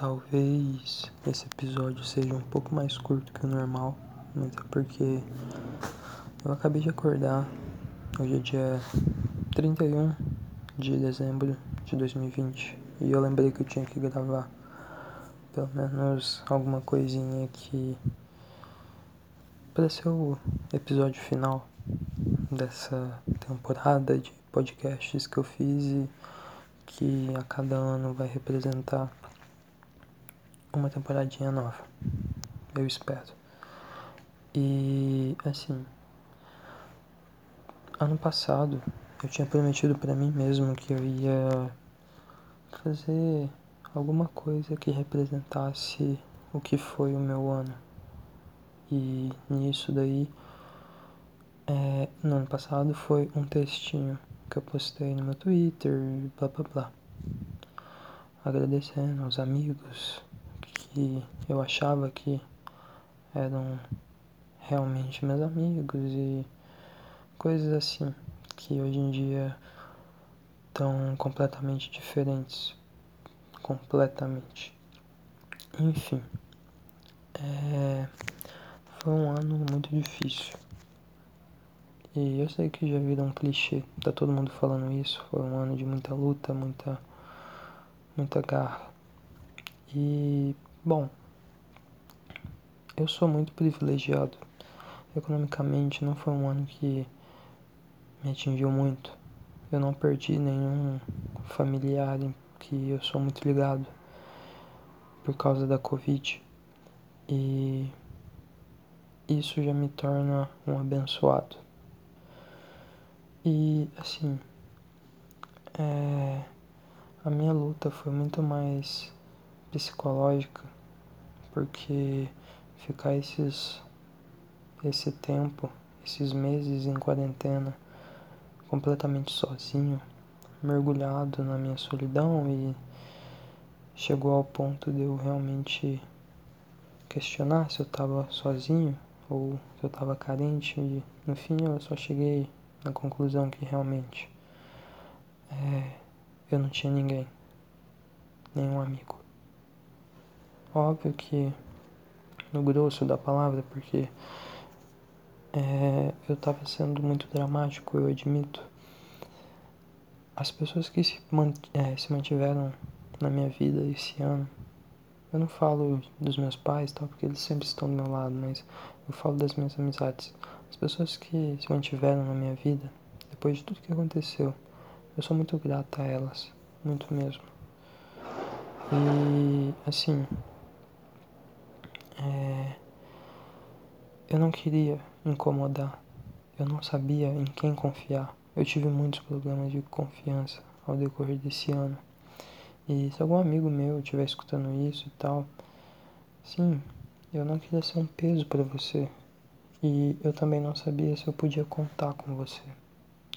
Talvez esse episódio seja um pouco mais curto que o normal, mas é porque eu acabei de acordar. Hoje é dia 31 de dezembro de 2020 e eu lembrei que eu tinha que gravar pelo menos alguma coisinha que para ser o episódio final dessa temporada de podcasts que eu fiz e que a cada ano vai representar uma temporadinha nova. Eu espero. E assim, ano passado eu tinha prometido para mim mesmo que eu ia fazer alguma coisa que representasse o que foi o meu ano. E nisso daí, é, no ano passado foi um textinho que eu postei no meu Twitter, blá blá blá. Agradecendo aos amigos, que eu achava que eram realmente meus amigos e coisas assim que hoje em dia estão completamente diferentes. Completamente. Enfim. É, foi um ano muito difícil. E eu sei que já virou um clichê, tá todo mundo falando isso. Foi um ano de muita luta, muita, muita garra. E Bom, eu sou muito privilegiado. Economicamente, não foi um ano que me atingiu muito. Eu não perdi nenhum familiar em que eu sou muito ligado por causa da Covid. E isso já me torna um abençoado. E assim, é, a minha luta foi muito mais psicológica, porque ficar esses esse tempo, esses meses em quarentena, completamente sozinho, mergulhado na minha solidão e chegou ao ponto de eu realmente questionar se eu estava sozinho ou se eu estava carente e no fim eu só cheguei na conclusão que realmente é, eu não tinha ninguém, nenhum amigo. Óbvio que no grosso da palavra, porque é, eu estava sendo muito dramático, eu admito. As pessoas que se, é, se mantiveram na minha vida esse ano, eu não falo dos meus pais, tal, porque eles sempre estão do meu lado, mas eu falo das minhas amizades. As pessoas que se mantiveram na minha vida, depois de tudo que aconteceu, eu sou muito grato a elas, muito mesmo. E assim, é, eu não queria incomodar, eu não sabia em quem confiar. Eu tive muitos problemas de confiança ao decorrer desse ano. E se algum amigo meu estiver escutando isso e tal, sim, eu não queria ser um peso para você. E eu também não sabia se eu podia contar com você.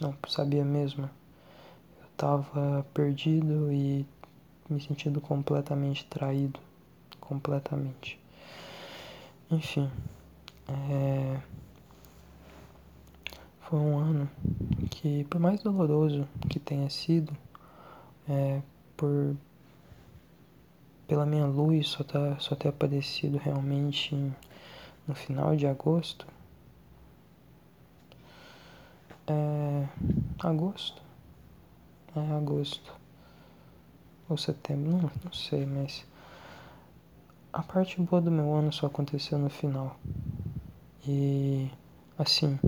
Não sabia mesmo. Eu estava perdido e me sentindo completamente traído. Completamente. Enfim, é... foi um ano que, por mais doloroso que tenha sido, é, por pela minha luz só, tá, só ter aparecido realmente no final de agosto. É, agosto? É agosto. Ou setembro, não, não sei, mas a parte boa do meu ano só aconteceu no final. E assim,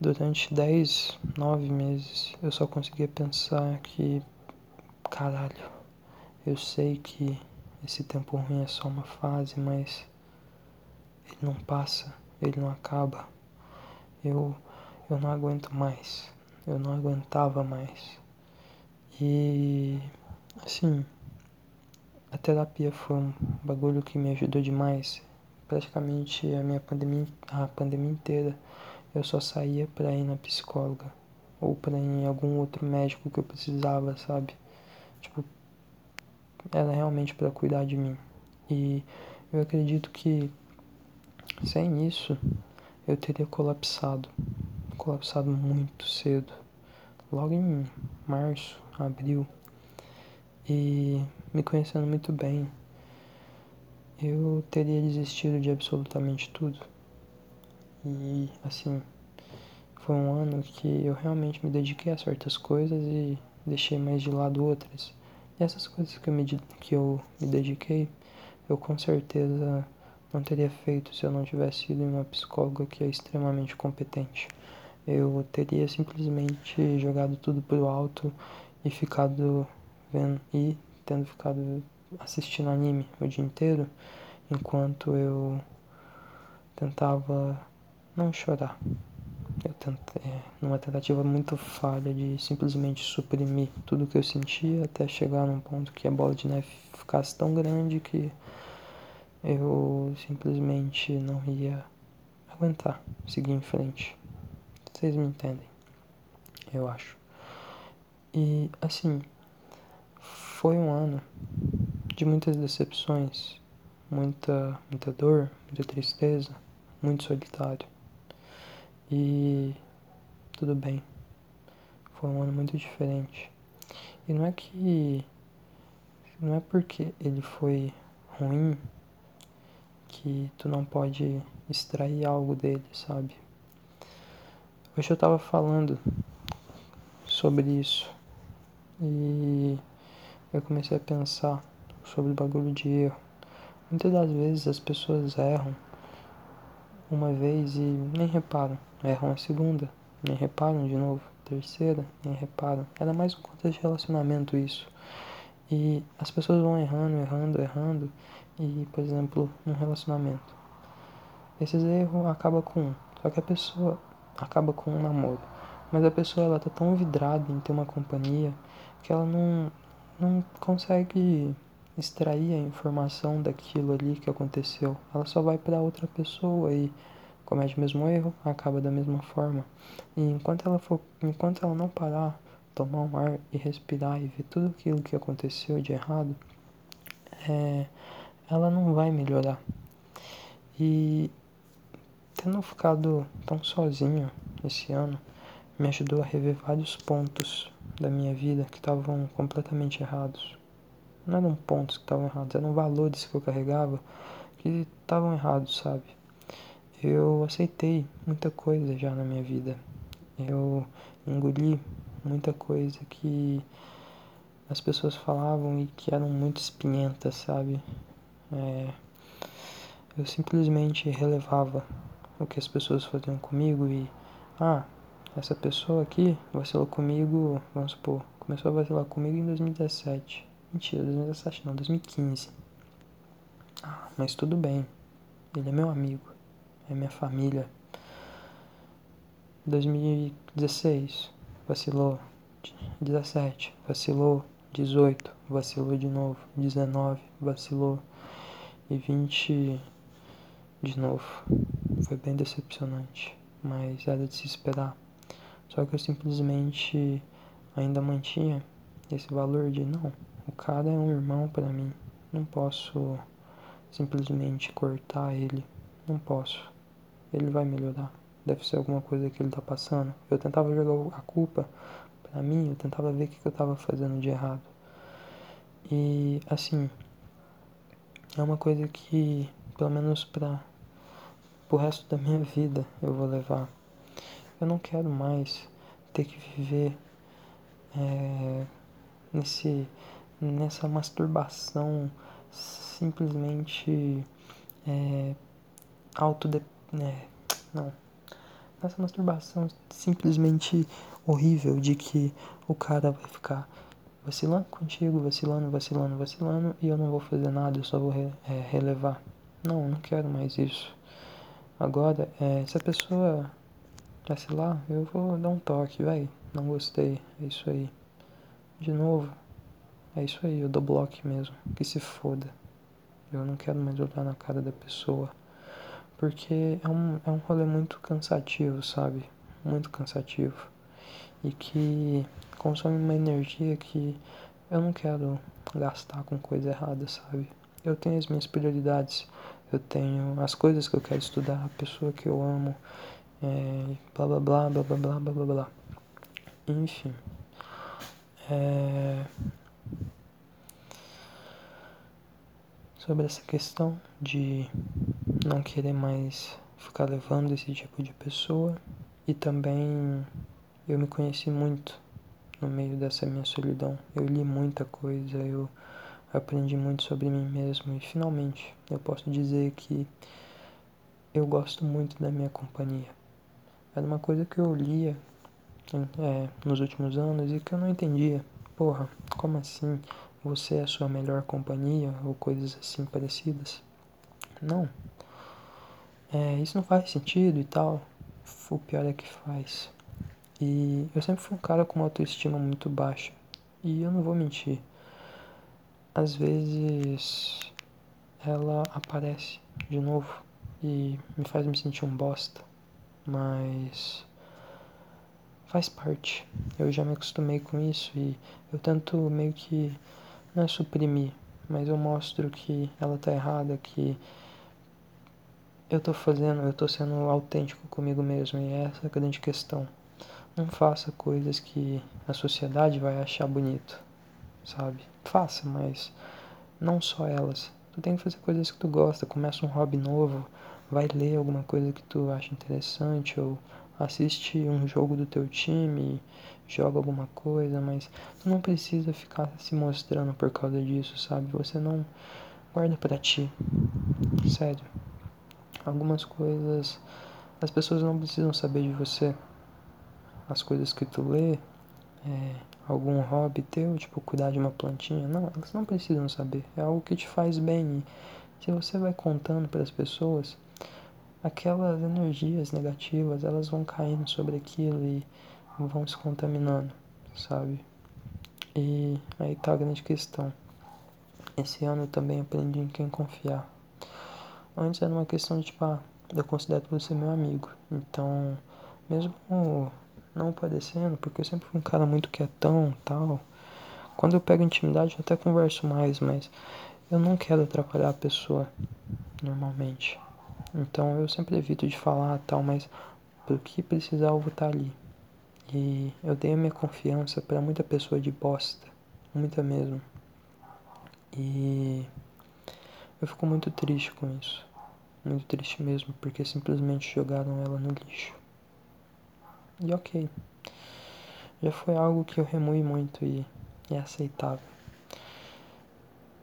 durante 10, 9 meses eu só conseguia pensar que caralho, eu sei que esse tempo ruim é só uma fase, mas ele não passa, ele não acaba. Eu eu não aguento mais. Eu não aguentava mais. E assim, a terapia foi um bagulho que me ajudou demais. Praticamente a minha pandemia, a pandemia inteira, eu só saía pra ir na psicóloga ou pra ir em algum outro médico que eu precisava, sabe? Tipo, era realmente para cuidar de mim. E eu acredito que sem isso eu teria colapsado, colapsado muito cedo, logo em março, abril. E me conhecendo muito bem, eu teria desistido de absolutamente tudo. E assim, foi um ano que eu realmente me dediquei a certas coisas e deixei mais de lado outras. E essas coisas que eu me, que eu me dediquei, eu com certeza não teria feito se eu não tivesse ido em uma psicóloga que é extremamente competente. Eu teria simplesmente jogado tudo pro alto e ficado vendo e tendo ficado assistindo anime o dia inteiro enquanto eu tentava não chorar. Eu tentei, é, numa tentativa muito falha de simplesmente suprimir tudo que eu sentia até chegar num ponto que a bola de neve ficasse tão grande que eu simplesmente não ia aguentar seguir em frente. Vocês me entendem, eu acho. E assim, foi um ano de muitas decepções, muita, muita dor, muita tristeza, muito solitário. E tudo bem. Foi um ano muito diferente. E não é que. Não é porque ele foi ruim que tu não pode extrair algo dele, sabe? Hoje eu tava falando sobre isso e eu comecei a pensar sobre o bagulho de erro. Muitas das vezes as pessoas erram uma vez e nem reparam, erram a segunda, nem reparam de novo, terceira, nem reparam. Era mais um contexto de relacionamento isso. E as pessoas vão errando, errando, errando e, por exemplo, num relacionamento. Esses erros acabam com um, só que a pessoa acaba com um namoro. Mas a pessoa ela tá tão vidrada em ter uma companhia que ela não, não consegue extrair a informação daquilo ali que aconteceu. Ela só vai para outra pessoa e comete o mesmo erro, acaba da mesma forma. E enquanto ela for, enquanto ela não parar, tomar um ar e respirar e ver tudo aquilo que aconteceu de errado, é, ela não vai melhorar. E tendo ficado tão sozinho esse ano, me ajudou a rever vários pontos da minha vida que estavam completamente errados. Não eram pontos que estavam errados, eram valores que eu carregava que estavam errados, sabe? Eu aceitei muita coisa já na minha vida. Eu engoli muita coisa que as pessoas falavam e que eram muito espinhentas, sabe? É, eu simplesmente relevava o que as pessoas faziam comigo e, ah, essa pessoa aqui vacilou comigo, vamos supor, começou a vacilar comigo em 2017. Mentira, 2017 não, 2015. Ah, mas tudo bem, ele é meu amigo, é minha família. 2016, vacilou. 17, vacilou. 18, vacilou de novo. 19, vacilou e 20 de novo. Foi bem decepcionante, mas era de se esperar. Só que eu simplesmente ainda mantinha esse valor de não, o cara é um irmão para mim. Não posso simplesmente cortar ele. Não posso. Ele vai melhorar. Deve ser alguma coisa que ele tá passando. Eu tentava jogar a culpa para mim, eu tentava ver o que eu tava fazendo de errado. E assim, é uma coisa que, pelo menos para o resto da minha vida, eu vou levar. Eu não quero mais ter que viver é, nesse, nessa masturbação simplesmente é, autode... É, não. Nessa masturbação simplesmente horrível de que o cara vai ficar vacilando contigo, vacilando, vacilando, vacilando, e eu não vou fazer nada, eu só vou re, é, relevar. Não, não quero mais isso. Agora, é, se a pessoa vacilar, eu vou dar um toque, vai. Não gostei, é isso aí. De novo, é isso aí, eu dou bloco mesmo, que se foda. Eu não quero mais olhar na cara da pessoa. Porque é um, é um rolê muito cansativo, sabe? Muito cansativo. E que consome uma energia que eu não quero gastar com coisa errada, sabe? Eu tenho as minhas prioridades, eu tenho as coisas que eu quero estudar, a pessoa que eu amo, é, blá blá blá blá blá blá blá blá. Enfim. É... sobre essa questão de não querer mais ficar levando esse tipo de pessoa e também eu me conheci muito no meio dessa minha solidão. Eu li muita coisa, eu aprendi muito sobre mim mesmo e finalmente eu posso dizer que eu gosto muito da minha companhia. Era uma coisa que eu lia é, nos últimos anos e que eu não entendia. Porra, como assim? Você é a sua melhor companhia ou coisas assim parecidas? Não. É, isso não faz sentido e tal. O pior é que faz. E eu sempre fui um cara com uma autoestima muito baixa. E eu não vou mentir. Às vezes ela aparece de novo e me faz me sentir um bosta. Mas faz parte. Eu já me acostumei com isso e eu tento meio que não é suprimir, mas eu mostro que ela tá errada, que eu tô fazendo, eu tô sendo autêntico comigo mesmo e é essa a grande questão. Não faça coisas que a sociedade vai achar bonito, sabe? Faça, mas não só elas. Tu tem que fazer coisas que tu gosta, começa um hobby novo, vai ler alguma coisa que tu acha interessante ou assiste um jogo do teu time, joga alguma coisa, mas tu não precisa ficar se mostrando por causa disso, sabe? Você não guarda para ti. Sério. Algumas coisas as pessoas não precisam saber de você. As coisas que tu lê, é, algum hobby teu, tipo cuidar de uma plantinha, não, elas não precisam saber. É algo que te faz bem. E se você vai contando para as pessoas, aquelas energias negativas, elas vão caindo sobre aquilo e vão se contaminando, sabe? E aí tá a grande questão. Esse ano eu também aprendi em quem confiar. Antes era uma questão de, tipo, ah, eu considero você meu amigo. Então, mesmo não parecendo, porque eu sempre fui um cara muito quietão tal. Quando eu pego intimidade, eu até converso mais, mas eu não quero atrapalhar a pessoa, normalmente. Então eu sempre evito de falar tal, mas por que precisar eu vou estar ali. E eu dei a minha confiança para muita pessoa de bosta, muita mesmo. E eu fico muito triste com isso. Muito triste mesmo, porque simplesmente jogaram ela no lixo. E ok. Já foi algo que eu remui muito e é aceitável.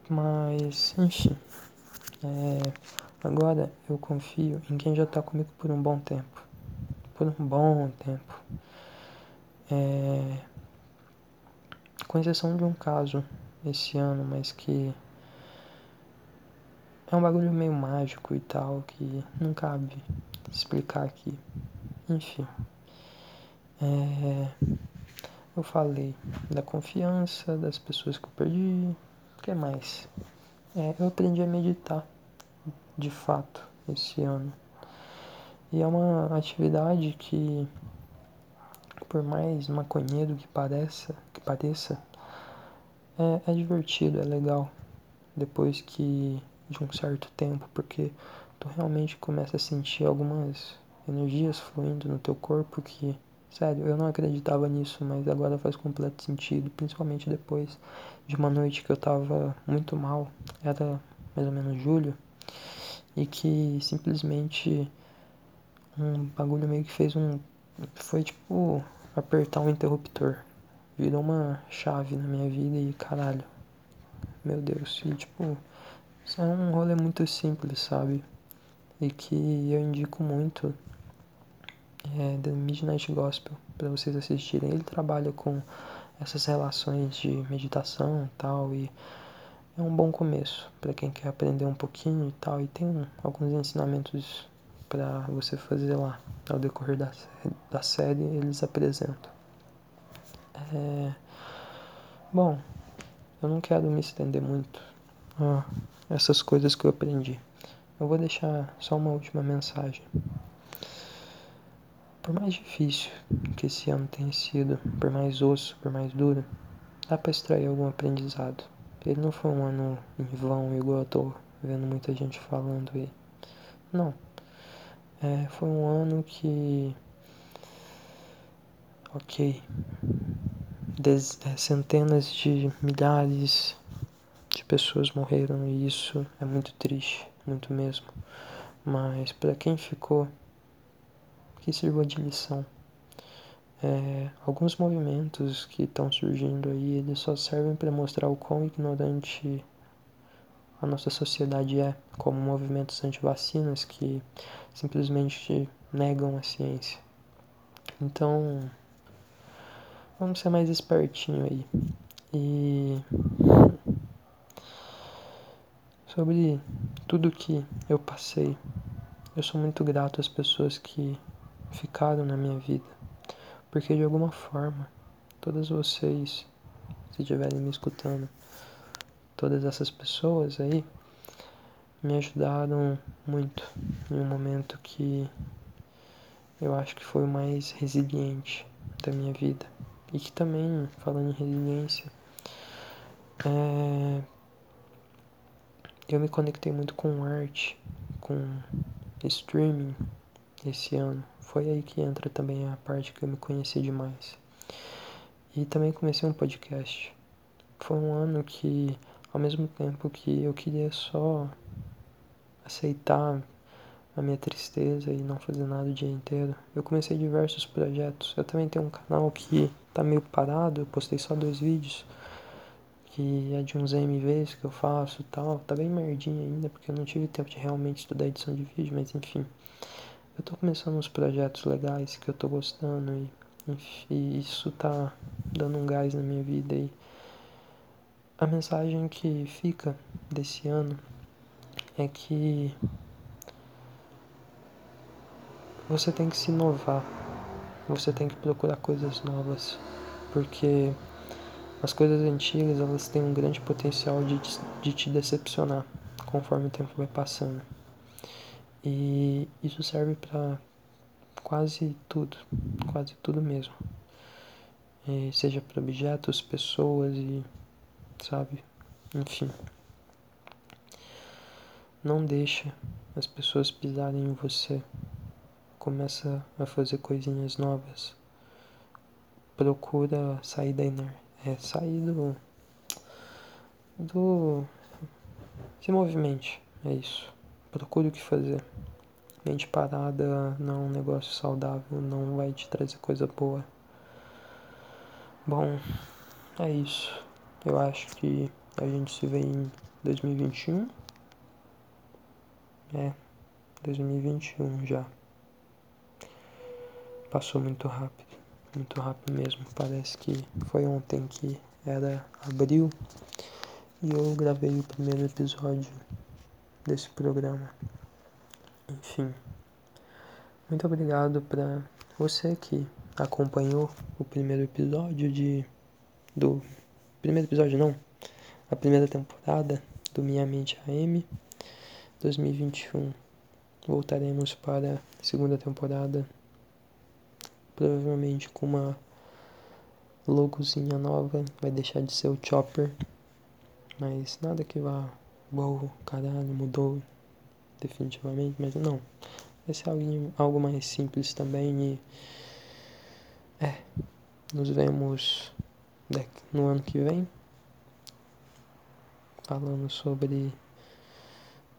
Mas, enfim. É, Agora eu confio em quem já está comigo por um bom tempo. Por um bom tempo. É... Com exceção de um caso esse ano, mas que é um bagulho meio mágico e tal, que não cabe explicar aqui. Enfim. É... Eu falei da confiança, das pessoas que eu perdi. O que mais? É, eu aprendi a meditar de fato esse ano. E é uma atividade que, por mais maconheiro que pareça, que pareça, é, é divertido, é legal. Depois que de um certo tempo, porque tu realmente começa a sentir algumas energias fluindo no teu corpo que, sério, eu não acreditava nisso, mas agora faz completo sentido, principalmente depois de uma noite que eu tava muito mal, era mais ou menos julho, e que simplesmente um bagulho meio que fez um. Foi tipo apertar um interruptor. Virou uma chave na minha vida e caralho. Meu Deus. E tipo. É um rolê muito simples, sabe? E que eu indico muito. É The Midnight Gospel para vocês assistirem. Ele trabalha com essas relações de meditação e tal e é um bom começo para quem quer aprender um pouquinho e tal. E tem alguns ensinamentos para você fazer lá. Ao decorrer da, da série, eles apresentam. É... Bom, eu não quero me estender muito a essas coisas que eu aprendi. Eu vou deixar só uma última mensagem. Por mais difícil que esse ano tenha sido, por mais osso, por mais duro, dá para extrair algum aprendizado. Ele não foi um ano em vão, igual eu tô vendo muita gente falando aí. Não. É, foi um ano que. Ok. É, centenas de milhares, de pessoas morreram e isso é muito triste, muito mesmo. Mas para quem ficou, que sirva de lição. É, alguns movimentos que estão surgindo aí, eles só servem para mostrar o quão ignorante a nossa sociedade é, como movimentos anti-vacinas que simplesmente negam a ciência. Então, vamos ser mais espertinho aí. E sobre tudo que eu passei, eu sou muito grato às pessoas que ficaram na minha vida, porque de alguma forma, todas vocês, se estiverem me escutando, todas essas pessoas aí, me ajudaram muito em um momento que eu acho que foi o mais resiliente da minha vida. E que também, falando em resiliência, é... eu me conectei muito com arte, com streaming esse ano. Foi aí que entra também a parte que eu me conheci demais. E também comecei um podcast. Foi um ano que, ao mesmo tempo que eu queria só aceitar a minha tristeza e não fazer nada o dia inteiro, eu comecei diversos projetos. Eu também tenho um canal que tá meio parado, eu postei só dois vídeos, que é de uns MVs que eu faço e tal. Tá bem merdinha ainda, porque eu não tive tempo de realmente estudar edição de vídeo, mas enfim. Eu tô começando uns projetos legais que eu tô gostando e, e isso tá dando um gás na minha vida e a mensagem que fica desse ano é que você tem que se inovar, você tem que procurar coisas novas, porque as coisas antigas elas têm um grande potencial de, de te decepcionar conforme o tempo vai passando. E isso serve para quase tudo, quase tudo mesmo. E seja para objetos, pessoas e sabe, enfim. Não deixa as pessoas pisarem em você. Começa a fazer coisinhas novas. Procura sair da inércia. É, sair do. do. se movimente. É isso. Procure o que fazer. Mente parada não é um negócio saudável, não vai te trazer coisa boa. Bom, é isso. Eu acho que a gente se vê em 2021. É, 2021 já. Passou muito rápido, muito rápido mesmo. Parece que foi ontem que era abril e eu gravei o primeiro episódio desse programa. Enfim, muito obrigado para você que acompanhou o primeiro episódio de do primeiro episódio não, a primeira temporada do Minha Mente AM 2021. Voltaremos para a segunda temporada, provavelmente com uma logozinha nova, vai deixar de ser o Chopper, mas nada que vá, uau, caralho, mudou definitivamente, mas não. Vai ser algo, algo mais simples também e. É. Nos vemos no ano que vem. Falando sobre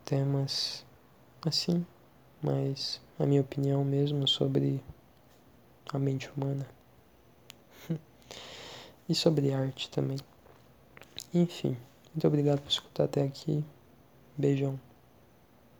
temas assim, mas a minha opinião mesmo sobre a mente humana. e sobre arte também. Enfim, muito obrigado por escutar até aqui. Beijão.